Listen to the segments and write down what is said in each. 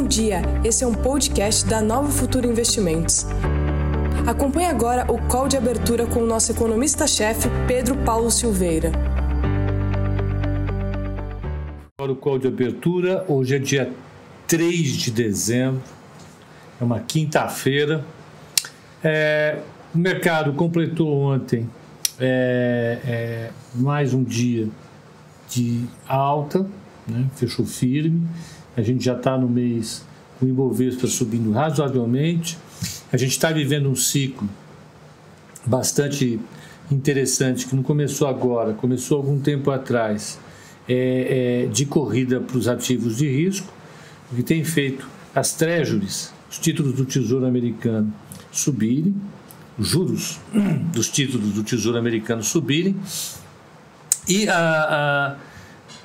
Bom dia, esse é um podcast da Nova Futuro Investimentos. Acompanhe agora o call de abertura com o nosso economista-chefe, Pedro Paulo Silveira. Agora o call de abertura, hoje é dia 3 de dezembro, é uma quinta-feira. É, o mercado completou ontem é, é, mais um dia de alta, né? fechou firme. A gente já está no mês o Ibovespa subindo razoavelmente. A gente está vivendo um ciclo bastante interessante que não começou agora, começou algum tempo atrás, é, é, de corrida para os ativos de risco, que tem feito as treasuries, os títulos do Tesouro Americano, subirem, os juros dos títulos do Tesouro Americano subirem e a, a,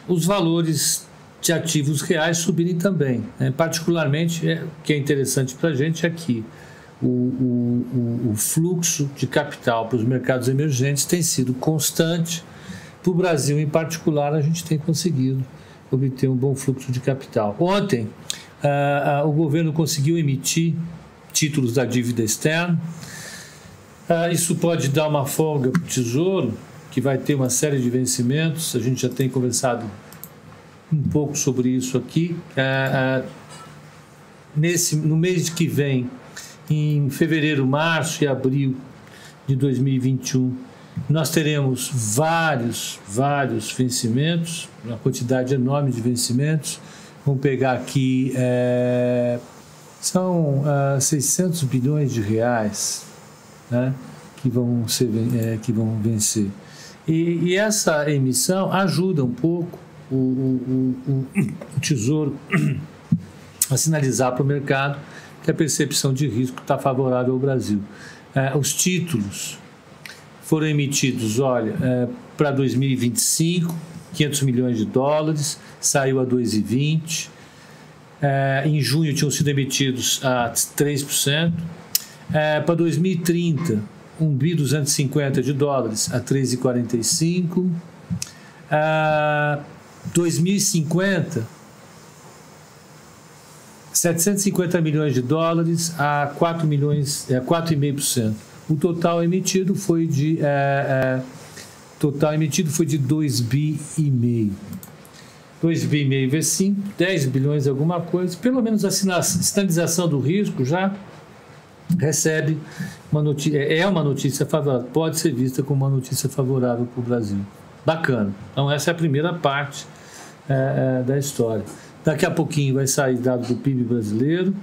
os valores de ativos reais subirem também. Né? Particularmente, é, o que é interessante para a gente é que o, o, o, fluxo de capital para os mercados emergentes tem sido constante. Para o Brasil, em particular, a gente tem conseguido obter um bom fluxo de capital. Ontem, uh, uh, o governo conseguiu emitir títulos da dívida externa. Uh, isso pode dar uma folga para o Tesouro, que vai ter uma série de vencimentos. A gente já tem conversado um pouco sobre isso aqui. nesse, no mês que vem, em fevereiro, março e abril de 2021, nós teremos vários, vários vencimentos, uma quantidade enorme de vencimentos. Vamos pegar aqui, é, são uh, ah, 600 bilhões de reais né, que, vão ser, é, que vão vencer. E, e, essa emissão ajuda um pouco o, o, o, Tesouro a sinalizar para o mercado que a percepção de risco está favorável ao Brasil. É, os títulos foram emitidos, olha, é, para 2025, 500 milhões de dólares, saiu a 2,20. É, em junho tinham sido emitidos a 3%. É, para 2030, 1 bi 250 de dólares a 3,45. É, 2050, 750 milhões de dólares a 4 milhões, é, 4,5%. O total emitido foi de é, é, total emitido foi de 2 bi e meio. 2 bi e meio vezes 5, 10 bilhões alguma coisa. Pelo menos a sinalização do risco já recebe uma notícia, é uma notícia favorável, pode ser vista como uma notícia favorável para o Brasil. Bacana. Então essa é a primeira parte é, é, da história. Daqui a pouquinho vai sair dado do PIB brasileiro,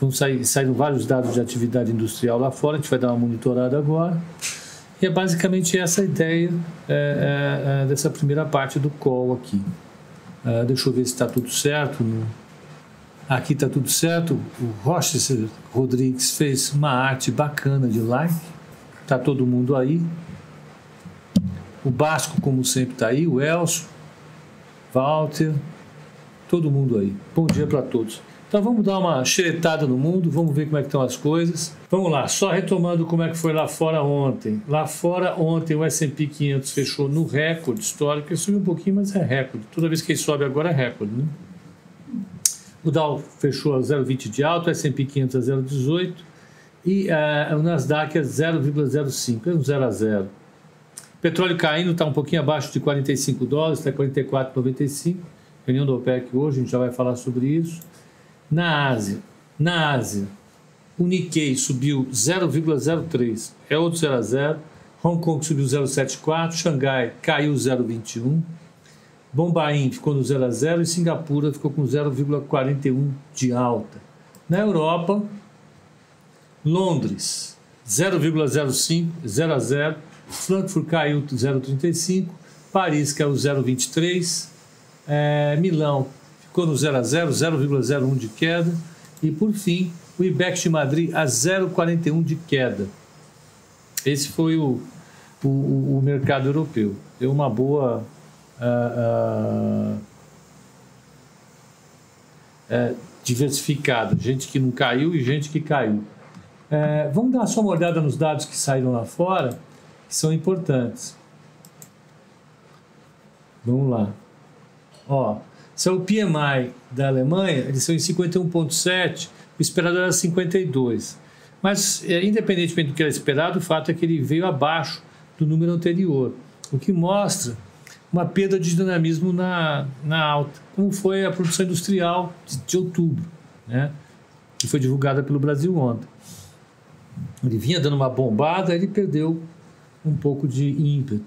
vão sair saíram vários dados de atividade industrial lá fora, a gente vai dar uma monitorada agora. E é basicamente essa a ideia é, é, é dessa primeira parte do call aqui. É, deixa eu ver se está tudo certo. Aqui está tudo certo. O Rochester Rodrigues fez uma arte bacana de like. Está todo mundo aí. O Basco, como sempre, está aí. O Elcio, Walter, todo mundo aí. Bom dia para todos. Então vamos dar uma xeretada no mundo, vamos ver como é que estão as coisas. Vamos lá, só retomando como é que foi lá fora ontem. Lá fora ontem o S&P 500 fechou no recorde histórico, ele subiu um pouquinho, mas é recorde. Toda vez que ele sobe agora é recorde, né? O Dow fechou a 0,20 de alto, o S&P 500 a 0,18 e uh, o Nasdaq a 0,05, é um 0 a 0. Petróleo caindo, está um pouquinho abaixo de 45 dólares, está 44,95 reunião do OPEC hoje, a gente já vai falar sobre isso. Na Ásia, na Ásia, o Nikkei subiu 0,03, é outro 0 a 0. Hong Kong subiu 0,74, Xangai caiu 0,21, Bombaim ficou no 0 a 0 e Singapura ficou com 0,41 de alta. Na Europa, Londres 0,05, 0 a 0, Frankfurt caiu 0,35, Paris caiu 0,23, é, Milão ficou no 0 a 0, 0,01 de queda. E por fim, o IBEX de Madrid a 0,41 de queda. Esse foi o, o, o mercado europeu. Deu uma boa. Uh, uh, diversificada, gente que não caiu e gente que caiu. É, vamos dar só uma olhada nos dados que saíram lá fora, que são importantes. Vamos lá. Ó, Se é o PMI da Alemanha, eles são em 51,7, o esperado era 52. Mas, é, independentemente do que era esperado, o fato é que ele veio abaixo do número anterior, o que mostra uma perda de dinamismo na, na alta, como foi a produção industrial de, de outubro, né? que foi divulgada pelo Brasil ontem. Ele vinha dando uma bombada, ele perdeu um pouco de ímpeto.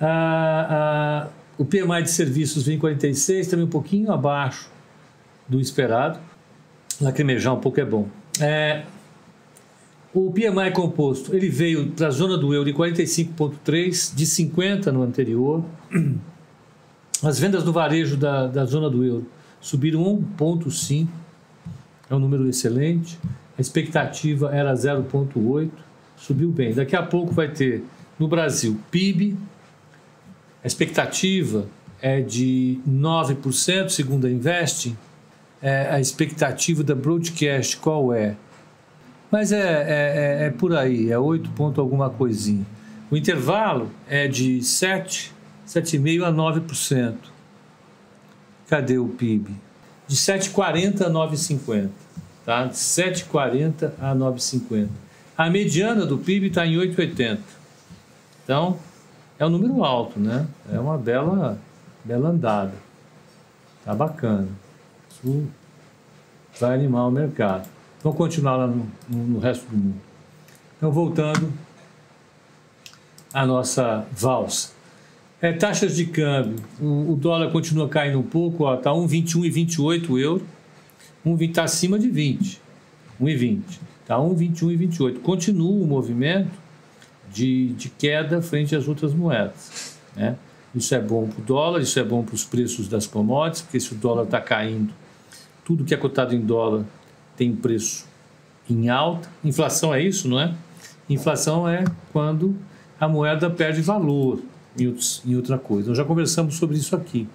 Ah, ah, o PMI de serviços vem em 46, também um pouquinho abaixo do esperado. Lacrimejar um pouco é bom. É, o PMI composto ele veio para a zona do euro em 45,3, de 50 no anterior. As vendas do varejo da, da zona do euro subiram 1,5, é um número excelente. A expectativa era 0,8, subiu bem. Daqui a pouco vai ter no Brasil PIB, a expectativa é de 9%, segundo a Investing. É, a expectativa da Broadcast qual é? Mas é, é, é, é por aí, é 8 ponto alguma coisinha. O intervalo é de 7, 7,5% a 9%. Cadê o PIB? De 7,40 a 9,50 tá? de 7,40 a 9,50. A mediana do PIB está em 8,80. Então, é um número alto, né? É uma bela, bela andada. Tá bacana. Isso vai animar o mercado. Vamos continuar lá no, no, no resto do mundo. Então, voltando à nossa valsa. É, taxas de câmbio. O, o dólar continua caindo um pouco, está 1,21 e euro. 1,20 está acima de 20, 1,20. Está 1,21 e 28. Continua o movimento de, de queda frente às outras moedas. Né? Isso é bom para o dólar, isso é bom para os preços das commodities, porque se o dólar está caindo, tudo que é cotado em dólar tem preço em alta. Inflação é isso, não é? Inflação é quando a moeda perde valor em, outros, em outra coisa. Nós já conversamos sobre isso aqui.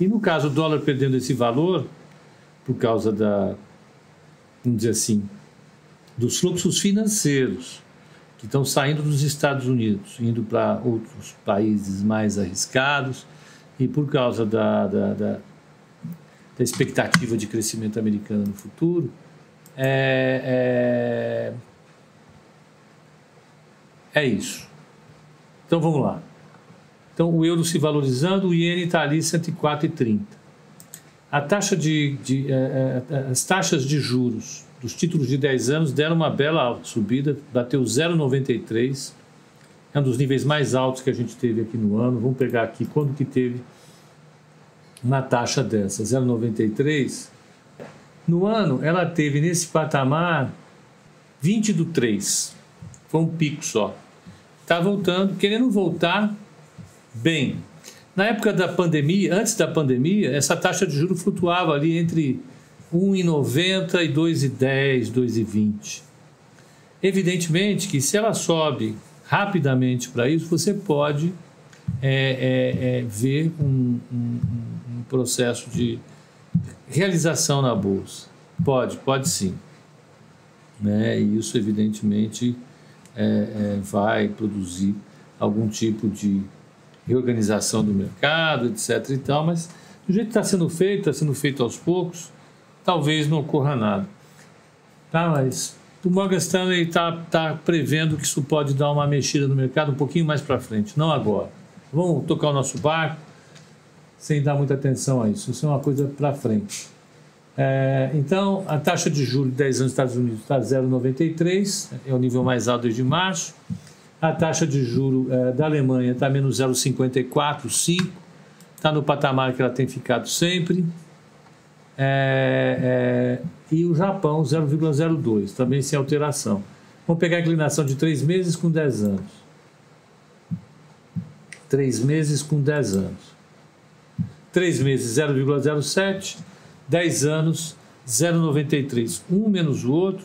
E no caso, o dólar perdendo esse valor, por causa da, vamos dizer assim, dos fluxos financeiros que estão saindo dos Estados Unidos, indo para outros países mais arriscados, e por causa da, da, da, da expectativa de crescimento americano no futuro, é, é, é isso. Então vamos lá. Então o euro se valorizando, o iene está ali 104,30 a taxa de, de é, é, as taxas de juros dos títulos de 10 anos deram uma bela subida, bateu 0,93, é um dos níveis mais altos que a gente teve aqui no ano. Vamos pegar aqui quando que teve uma taxa dessa, 0,93. No ano, ela teve nesse patamar 20 do 3, foi um pico só. Está voltando, querendo voltar bem, na época da pandemia, antes da pandemia, essa taxa de juros flutuava ali entre 1,90 e 2,10, 2,20. Evidentemente que se ela sobe rapidamente para isso, você pode é, é, é, ver um, um, um, processo de realização na bolsa. Pode, pode sim. Né? E isso, evidentemente, é, é, vai produzir algum tipo de reorganização do mercado, etc. e tal, mas do jeito que está sendo feito, está sendo feito aos poucos, talvez não ocorra nada. Tá, mas o Morgan Stanley está tá prevendo que isso pode dar uma mexida no mercado um pouquinho mais para frente, não agora. Vamos tocar o nosso barco sem dar muita atenção a isso. Isso é uma coisa para frente. É, então, a taxa de juros de 10 anos nos Estados Unidos está 0,93, é o nível mais alto desde março. A taxa de juro é, da Alemanha está menos 0,545, está no patamar que ela tem ficado sempre. É, é, e o Japão 0,02, também sem alteração. Vamos pegar a inclinação de 3 meses com 10 anos. 3 meses com 10 anos. 3 meses 0,07, 10 anos 0,93. Um menos o outro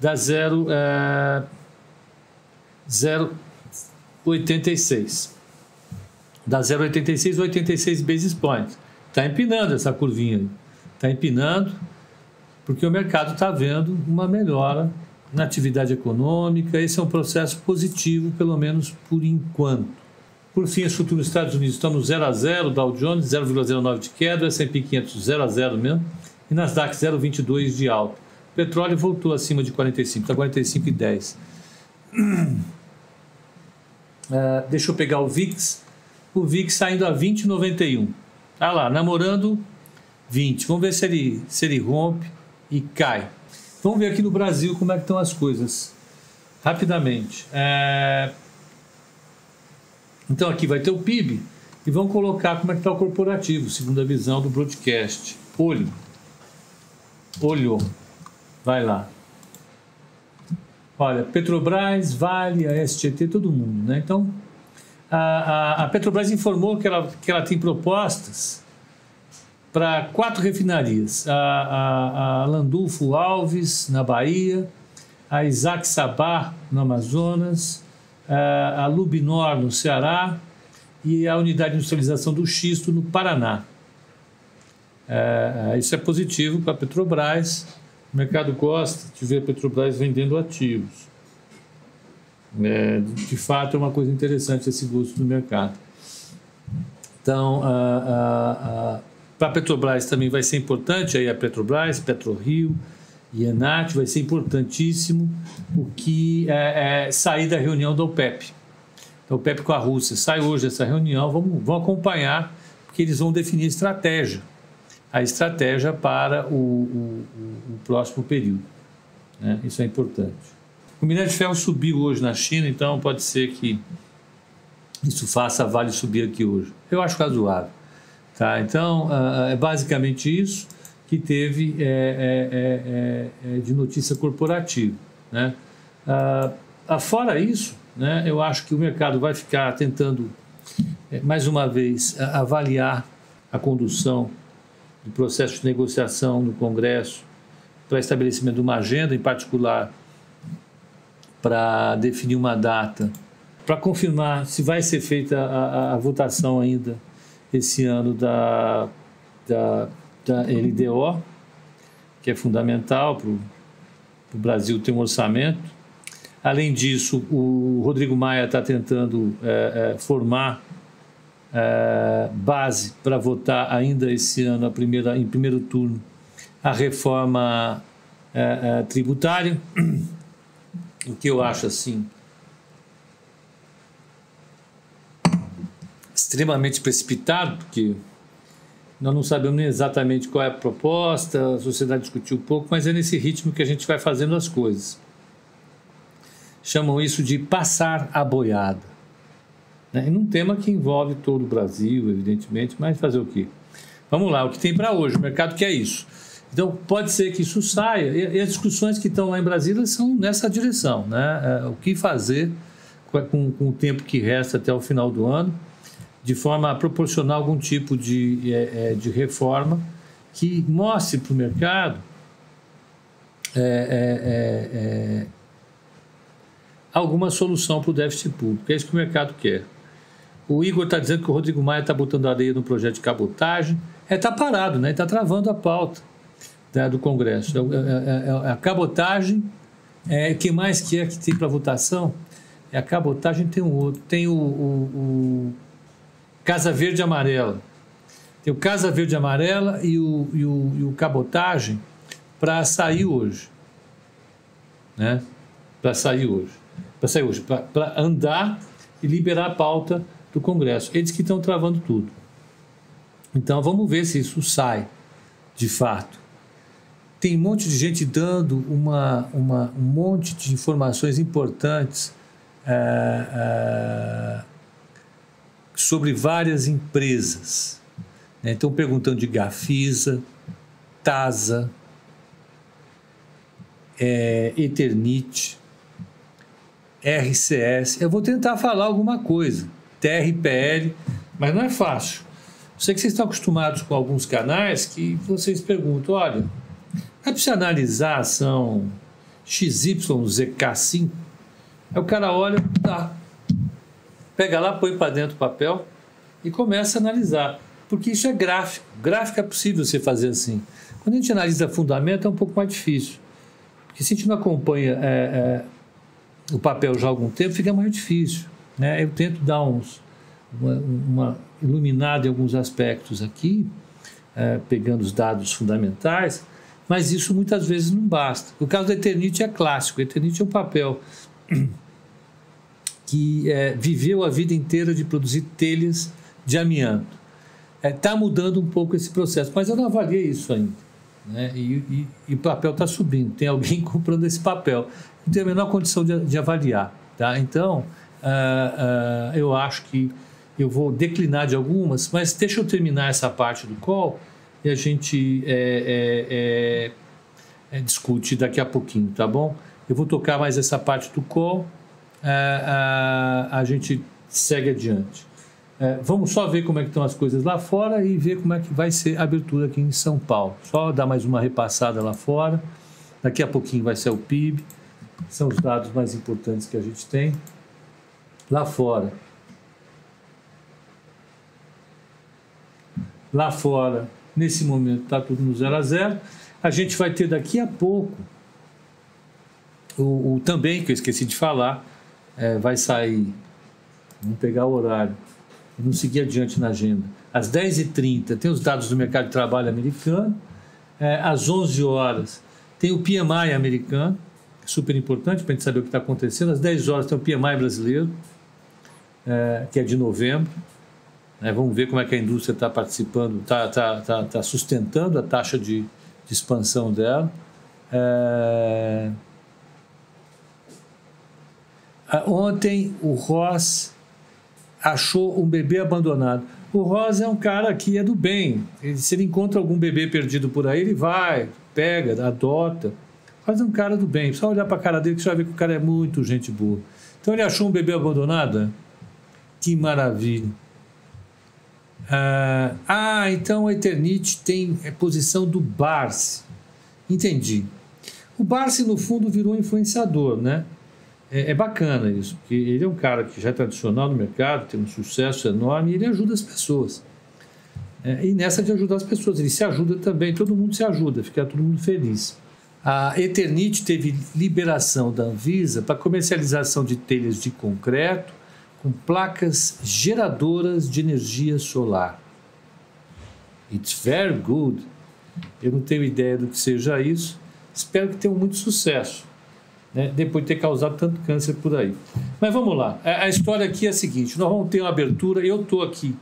dá 0. É, 0,86. Da 0,86 a 86 basis points. Está empinando essa curvinha. Está empinando porque o mercado está vendo uma melhora na atividade econômica. Esse é um processo positivo, pelo menos por enquanto. Por fim, as futuras nos Estados Unidos estão no 0 a 0, Dow Jones 0,09 de queda, S&P 500 0 a 0 mesmo, e Nasdaq 0,22 de alta. O petróleo voltou acima de 45, está 45,10. Uh, deixa eu pegar o VIX. O VIX saindo a 20,91. Tá lá, namorando 20. Vamos ver se ele, se ele rompe e cai. Vamos ver aqui no Brasil como é que estão as coisas. Rapidamente. É... Então aqui vai ter o PIB e vamos colocar como é que está o corporativo, segundo a visão do broadcast. Olho. Olhou. Vai lá. Olha, Petrobras, Vale, a STT, todo mundo, né? Então, a, a, a Petrobras informou que ela, que ela tem propostas para quatro refinarias: a, a, a, Landulfo Alves, na Bahia, a Isaac Sabá, no Amazonas, a, a Lubinor, no Ceará, e a Unidade de Industrialização do Xisto, no Paraná. É, isso é positivo para a Petrobras o mercado gosta de ver a Petrobras vendendo ativos. É, de fato, é uma coisa interessante esse gosto do mercado. Então, para a Petrobras também vai ser importante, aí a Petrobras, PetroRio e Enat, vai ser importantíssimo o que é, é sair da reunião da OPEP. Da OPEP com a Rússia. Sai hoje essa reunião, vamos, vamos acompanhar, porque eles vão definir estratégia a estratégia para o, o, o próximo período. Né? Isso é importante. O minério de ferro subiu hoje na China, então pode ser que isso faça a Vale subir aqui hoje. Eu acho razoável. Tá? Então, uh, é basicamente isso que teve é, é, é, é, de notícia corporativa. Né? Uh, fora isso, né, eu acho que o mercado vai ficar tentando, é, mais uma vez, avaliar a condução do processo de negociação no Congresso para estabelecimento de uma agenda, em particular para definir uma data, para confirmar se vai ser feita a, a votação ainda esse ano da, da, da LDO, que é fundamental para o Brasil ter um orçamento. Além disso, o Rodrigo Maia está tentando é, é, formar é, base para votar ainda esse ano, a primeira, em primeiro turno, a reforma é, é, tributária, o que eu acho assim extremamente precipitado, porque nós não sabemos exatamente qual é a proposta, a sociedade discutiu pouco, mas é nesse ritmo que a gente vai fazendo as coisas. Chamam isso de passar a boiada. Né? E num tema que envolve todo o Brasil, evidentemente, mas fazer o quê? Vamos lá, o que tem para hoje? O mercado quer isso. Então, pode ser que isso saia, e, as discussões que estão lá em Brasília são nessa direção. Né? É, o que fazer com, o tempo que resta até o final do ano, de forma a proporcionar algum tipo de, é, é de reforma que mostre para o mercado é, é, é, alguma solução para o déficit público. É isso que o mercado quer. O Igor está dizendo que o Rodrigo Maia está botando areia no projeto de cabotagem. É, está parado, né? Está travando a pauta né, do Congresso. É, é, é, é a cabotagem, é, que mais que é que tem para votação? É a cabotagem tem um outro. Tem o, o Casa Verde e Amarela. Tem o Casa Verde e Amarela e o, e o, e o cabotagem para sair hoje. Né? Para sair hoje. Para sair hoje. Para andar e liberar a pauta do Congresso. Eles que estão travando tudo. Então vamos ver se isso sai de fato. Tem um monte de gente dando uma, uma um monte de informações importantes é, é, sobre várias empresas. Né? Estão perguntando de Gafisa, Tasa, é, RCS. Eu vou tentar falar alguma coisa. TRPL, mas não é fácil. Sei que vocês estão acostumados com alguns canais que vocês perguntam, olha, é para analisar a ação XYZK5? Aí o cara olha, tá. Pega lá, põe para dentro o papel e começa a analisar. Porque isso é gráfico. Gráfico é possível você fazer assim. Quando a gente analisa fundamento é um pouco mais difícil. Porque se a gente não acompanha é, é, o papel já há algum tempo, fica mais difícil. Né? Eu tento dar uns, uma, uma iluminada em alguns aspectos aqui, é, pegando os dados fundamentais, mas isso muitas vezes não basta. O caso da Eternite é clássico. Eternite é um papel que é, viveu a vida inteira de produzir telhas de amianto. Está é, tá mudando um pouco esse processo, mas eu não avaliei isso ainda. Né? E, e, e o papel está subindo, tem alguém comprando esse papel. Não tem a menor condição de, de avaliar. Tá? Então, uh, uh, eu acho que eu vou declinar de algumas, mas deixa eu terminar essa parte do call e a gente é, é, é, é discute daqui a pouquinho, tá bom? Eu vou tocar mais essa parte do call, a, a gente segue adiante. É, vamos só ver como é que estão as coisas lá fora e ver como é que vai ser a abertura aqui em São Paulo. Só dar mais uma repassada lá fora. Daqui a pouquinho vai ser o PIB. São os dados mais importantes que a gente tem. Lá fora, lá fora, nesse momento está tudo no zero a zero. A gente vai ter daqui a pouco o, o também, que eu esqueci de falar, é, vai sair, vamos pegar o horário, e não seguir adiante na agenda. Às 10h30 tem os dados do mercado de trabalho americano, é, às 11 horas tem o PMI americano, super importante para a gente saber o que está acontecendo. Às 10 horas tem o PMI brasileiro, é, que é de novembro. Né? Vamos ver como é que a indústria está participando, está tá, tá, tá sustentando a taxa de, de expansão dela. É... Ontem o Ross achou um bebê abandonado. O Ross é um cara que é do bem. Ele, se ele encontra algum bebê perdido por aí, ele vai, pega, adota. Ross é um cara do bem. Só olhar para a cara dele que você vai ver que o cara é muito gente boa. Então ele achou um bebê abandonado? Que maravilha. Ah, ah, então a Eternite tem a posição do Barsi. Entendi. O Barsi, no fundo, virou influenciador, né? É, é, bacana isso, porque ele é um cara que já é tradicional no mercado, tem um sucesso enorme e ele ajuda as pessoas. É, e nessa de ajudar as pessoas, ele se ajuda também, todo mundo se ajuda, fica todo mundo feliz. A Eternite teve liberação da Anvisa para comercialização de telhas de concreto com placas geradoras de energia solar. It's very good. Eu não tenho ideia do que seja isso. Espero que tenha muito sucesso, né? depois de ter causado tanto câncer por aí. Mas vamos lá. A história aqui é a seguinte: nós vamos ter uma abertura. Eu estou aqui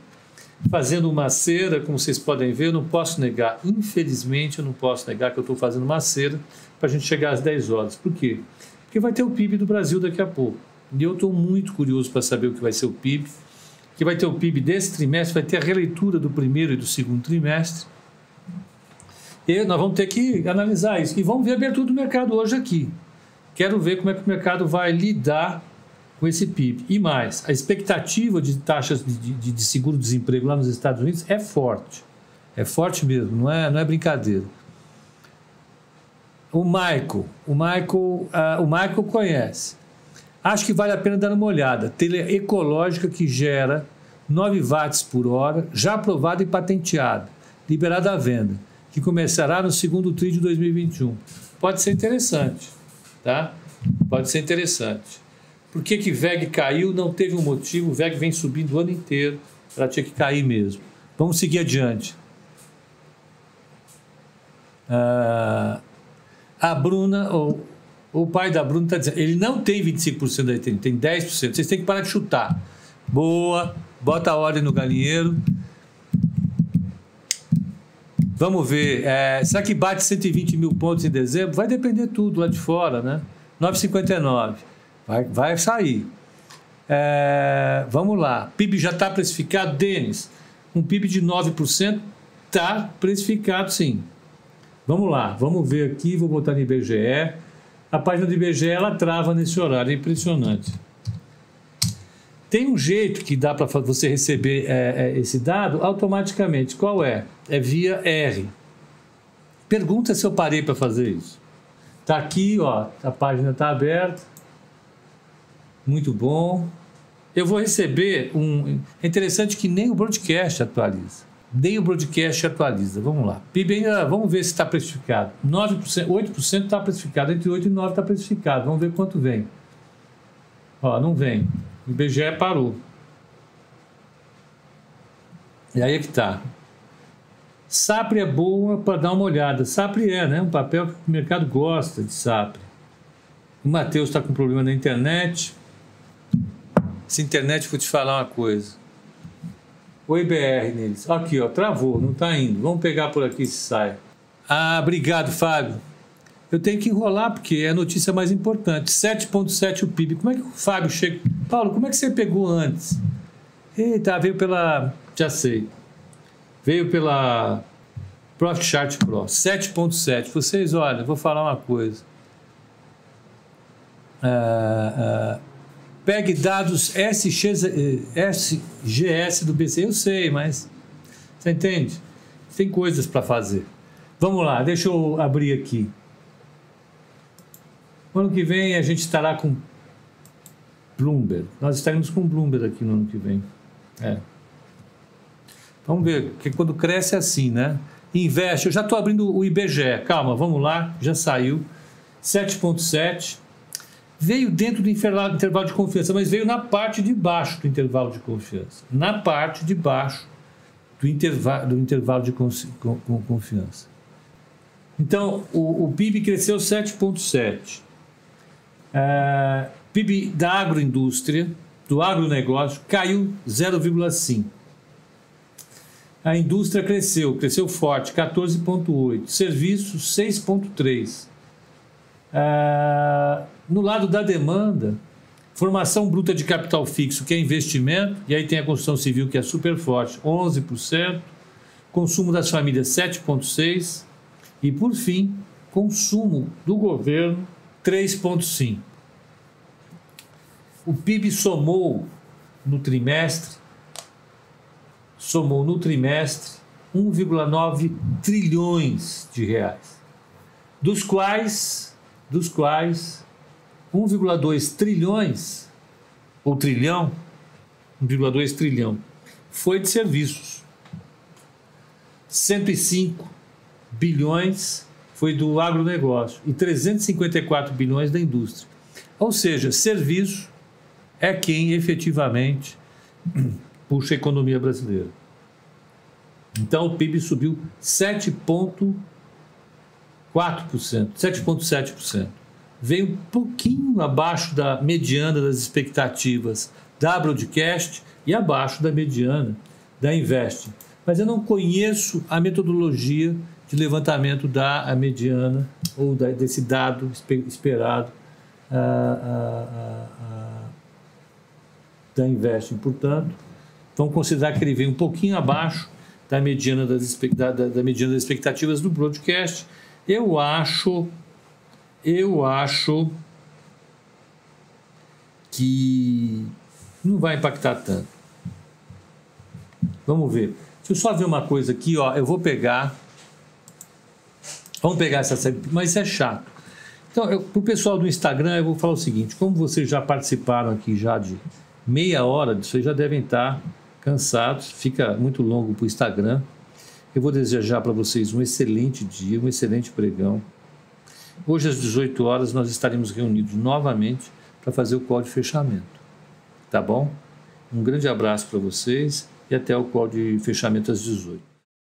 fazendo uma cera, como vocês podem ver. Eu não posso negar, infelizmente, eu não posso negar que eu estou fazendo uma cera para a gente chegar às 10 horas. Por quê? Porque vai ter o PIB do Brasil daqui a pouco. E eu estou muito curioso para saber o que vai ser o PIB, que vai ter o PIB desse trimestre, vai ter a releitura do primeiro e do segundo trimestre. E nós vamos ter que analisar isso. E vamos ver a abertura do mercado hoje aqui. Quero ver como é que o mercado vai lidar com esse PIB. E mais, a expectativa de taxas de, de, de seguro-desemprego lá nos Estados Unidos é forte. É forte mesmo, não é, não é brincadeira. O Michael, o Michael, uh, o Michael conhece. Acho que vale a pena dar uma olhada. Telha ecológica que gera 9 watts por hora, já aprovada e patenteada, liberada à venda, que começará no segundo TRI de 2021. Pode ser interessante, tá? Pode ser interessante. Por que, que VEG caiu? Não teve um motivo. O VEG vem subindo o ano inteiro. Ela tinha que cair mesmo. Vamos seguir adiante. Ah, a Bruna, ou o pai da Bruna está dizendo, ele não tem 25% da ETN, tem 10%. Vocês têm que parar de chutar. Boa, bota a ordem no galinheiro. Vamos ver. É, será que bate 120 mil pontos em dezembro? Vai depender tudo lá de fora, né? 9,59. Vai, vai sair. É, vamos lá. PIB já está precificado, Denis. Um PIB de 9% está precificado, sim. Vamos lá. Vamos ver aqui. Vou botar no IBGE. A página do IBGE ela trava nesse horário, é impressionante. Tem um jeito que dá para você receber é, é, esse dado automaticamente. Qual é? É via R. Pergunta se eu parei para fazer isso. Está aqui, ó, a página está aberta. Muito bom. Eu vou receber um. É interessante que nem o broadcast atualiza nem o broadcast atualiza. Vamos lá. PIB ainda, vamos ver se está precificado. 9%, 8% está precificado, entre 8 e 9 está precificado. Vamos ver quanto vem. Ó, não vem. O IBGE parou. E aí é que tá. SAPRE é boa para dar uma olhada. SAPRE é, né? Um papel que o mercado gosta de SAPRE. O Matheus está com problema na internet. Essa internet, vou te falar uma coisa. Oi BR neles. Aqui, ó, travou, não está indo. Vamos pegar por aqui se sai. Ah, obrigado, Fábio. Eu tenho que enrolar porque é a notícia mais importante. 7,7 o PIB. Como é que o Fábio chega? Paulo, como é que você pegou antes? Eita, veio pela. Já sei. Veio pela Profit Chart Pro. 7,7. Vocês, olha, vou falar uma coisa. Uh, uh, pegue dados SGS, SGS do BC. Eu sei, mas. Você entende? Tem coisas para fazer. Vamos lá, deixa eu abrir aqui. No ano que vem a gente estará com Bloomberg. Nós estaremos com Bloomberg aqui no ano que vem. É. Vamos ver, porque quando cresce é assim, né? Investe, eu já estou abrindo o IBGE. Calma, vamos lá, já saiu. 7,7. Veio dentro do intervalo de confiança, mas veio na parte de baixo do intervalo de confiança. Na parte de baixo do, intervalo, do intervalo de confiança. Então, o, o PIB cresceu 7,7. Uh, PIB da agroindústria, do agronegócio, caiu 0,5. A indústria cresceu, cresceu forte, 14,8. Serviços, 6,3. Uh, no lado da demanda, formação bruta de capital fixo, que é investimento, e aí tem a construção civil, que é super forte, 11%. Consumo das famílias, 7,6%. E, por fim, consumo do governo, 3,5%. O PIB somou no trimestre, somou no trimestre 1,9 trilhões de reais, dos quais, dos quais 1,2 trilhões ou trilhão, 1,2 trilhão foi de serviços. 105 bilhões foi do agronegócio e 354 bilhões da indústria. Ou seja, serviço é quem efetivamente puxa a economia brasileira. Então o PIB subiu 7,4%, 7,7%. Veio um pouquinho abaixo da mediana das expectativas da Broadcast e abaixo da mediana da Invest. Mas eu não conheço a metodologia de levantamento da mediana ou desse dado esperado ah, ah, ah, da Investing. Portanto, vamos considerar que ele vem um pouquinho abaixo da mediana das, da, da mediana das expectativas do broadcast. Eu acho, eu acho que não vai impactar tanto. Vamos ver. Deixa eu só ver uma coisa aqui, ó. Eu vou pegar Vamos pegar essa série, mas isso é chato. Então, para o pessoal do Instagram, eu vou falar o seguinte: como vocês já participaram aqui já de meia hora, vocês já devem estar cansados, fica muito longo para o Instagram. Eu vou desejar para vocês um excelente dia, um excelente pregão. Hoje, às 18 horas, nós estaremos reunidos novamente para fazer o call de fechamento. Tá bom? Um grande abraço para vocês e até o call de fechamento às 18.